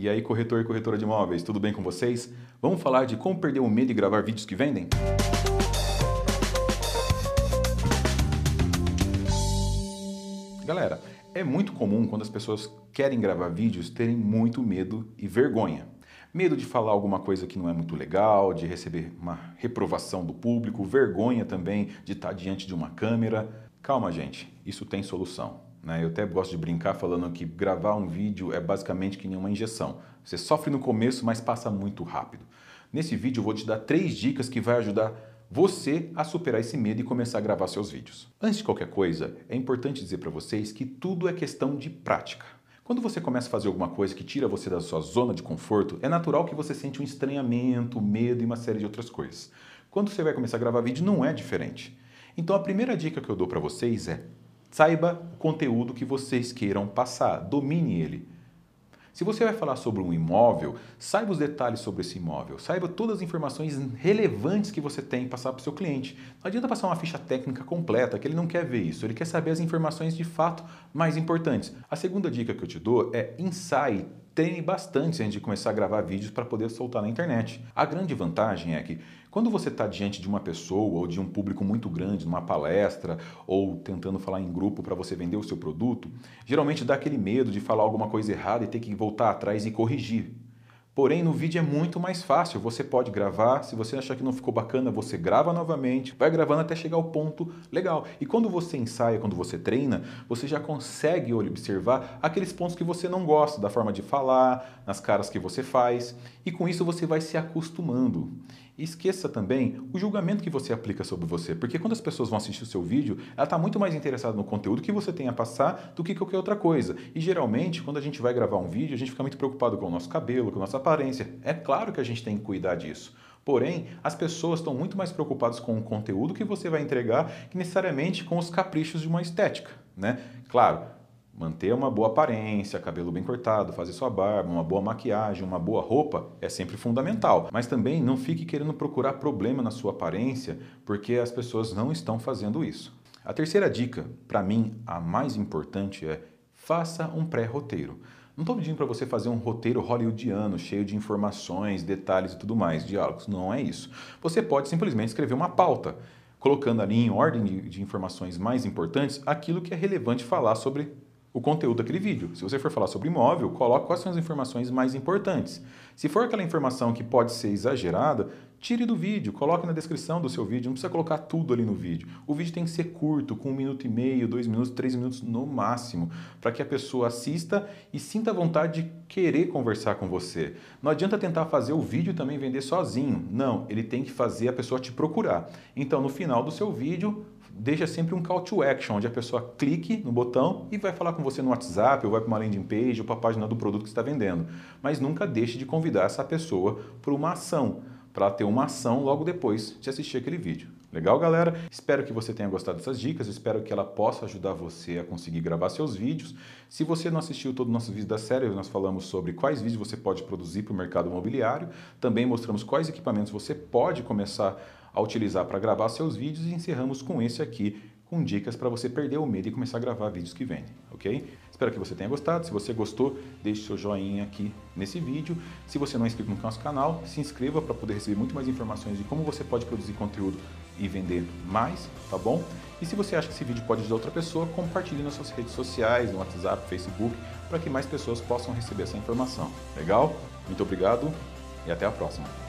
E aí, corretor e corretora de imóveis, tudo bem com vocês? Vamos falar de como perder o medo de gravar vídeos que vendem? Galera, é muito comum quando as pessoas querem gravar vídeos terem muito medo e vergonha. Medo de falar alguma coisa que não é muito legal, de receber uma reprovação do público, vergonha também de estar diante de uma câmera. Calma, gente, isso tem solução. Né? Eu até gosto de brincar falando que gravar um vídeo é basicamente que nem uma injeção. Você sofre no começo, mas passa muito rápido. Nesse vídeo eu vou te dar três dicas que vai ajudar você a superar esse medo e começar a gravar seus vídeos. Antes de qualquer coisa, é importante dizer para vocês que tudo é questão de prática. Quando você começa a fazer alguma coisa que tira você da sua zona de conforto, é natural que você sente um estranhamento, medo e uma série de outras coisas. Quando você vai começar a gravar vídeo, não é diferente. Então a primeira dica que eu dou para vocês é Saiba o conteúdo que vocês queiram passar, domine ele. Se você vai falar sobre um imóvel, saiba os detalhes sobre esse imóvel, saiba todas as informações relevantes que você tem passar para o seu cliente. Não adianta passar uma ficha técnica completa, que ele não quer ver isso, ele quer saber as informações de fato mais importantes. A segunda dica que eu te dou é ensaie treine bastante antes de começar a gravar vídeos para poder soltar na internet. A grande vantagem é que quando você está diante de uma pessoa ou de um público muito grande, numa palestra ou tentando falar em grupo para você vender o seu produto, geralmente dá aquele medo de falar alguma coisa errada e ter que voltar atrás e corrigir. Porém, no vídeo é muito mais fácil. Você pode gravar, se você achar que não ficou bacana, você grava novamente, vai gravando até chegar ao ponto legal. E quando você ensaia, quando você treina, você já consegue observar aqueles pontos que você não gosta, da forma de falar, nas caras que você faz, e com isso você vai se acostumando. E esqueça também o julgamento que você aplica sobre você, porque quando as pessoas vão assistir o seu vídeo, ela está muito mais interessada no conteúdo que você tem a passar do que qualquer outra coisa. E geralmente, quando a gente vai gravar um vídeo, a gente fica muito preocupado com o nosso cabelo, com a nossa aparência. É claro que a gente tem que cuidar disso. Porém, as pessoas estão muito mais preocupadas com o conteúdo que você vai entregar que necessariamente com os caprichos de uma estética, né? Claro, Manter uma boa aparência, cabelo bem cortado, fazer sua barba, uma boa maquiagem, uma boa roupa é sempre fundamental. Mas também não fique querendo procurar problema na sua aparência, porque as pessoas não estão fazendo isso. A terceira dica, para mim, a mais importante é faça um pré-roteiro. Não estou pedindo para você fazer um roteiro hollywoodiano, cheio de informações, detalhes e tudo mais, diálogos. Não é isso. Você pode simplesmente escrever uma pauta, colocando ali em ordem de informações mais importantes aquilo que é relevante falar sobre o conteúdo daquele vídeo. Se você for falar sobre imóvel, coloque quais são as informações mais importantes. Se for aquela informação que pode ser exagerada, tire do vídeo, coloque na descrição do seu vídeo, não precisa colocar tudo ali no vídeo. O vídeo tem que ser curto, com um minuto e meio, dois minutos, três minutos no máximo, para que a pessoa assista e sinta vontade de querer conversar com você. Não adianta tentar fazer o vídeo também vender sozinho. Não, ele tem que fazer a pessoa te procurar. Então, no final do seu vídeo, deixa sempre um call to action, onde a pessoa clique no botão e vai falar com você no WhatsApp, ou vai para uma landing page, ou para a página do produto que está vendendo. Mas nunca deixe de convidar essa pessoa para uma ação, para ter uma ação logo depois de assistir aquele vídeo. Legal, galera? Espero que você tenha gostado dessas dicas, espero que ela possa ajudar você a conseguir gravar seus vídeos. Se você não assistiu todo o nosso vídeo da série, nós falamos sobre quais vídeos você pode produzir para o mercado imobiliário, também mostramos quais equipamentos você pode começar a utilizar para gravar seus vídeos e encerramos com esse aqui, com dicas para você perder o medo e começar a gravar vídeos que vendem, ok? Espero que você tenha gostado. Se você gostou, deixe seu joinha aqui nesse vídeo. Se você não é inscrito no nosso canal, se inscreva para poder receber muito mais informações de como você pode produzir conteúdo e vender mais, tá bom? E se você acha que esse vídeo pode ajudar outra pessoa, compartilhe nas suas redes sociais, no WhatsApp, Facebook, para que mais pessoas possam receber essa informação. Legal? Muito obrigado e até a próxima.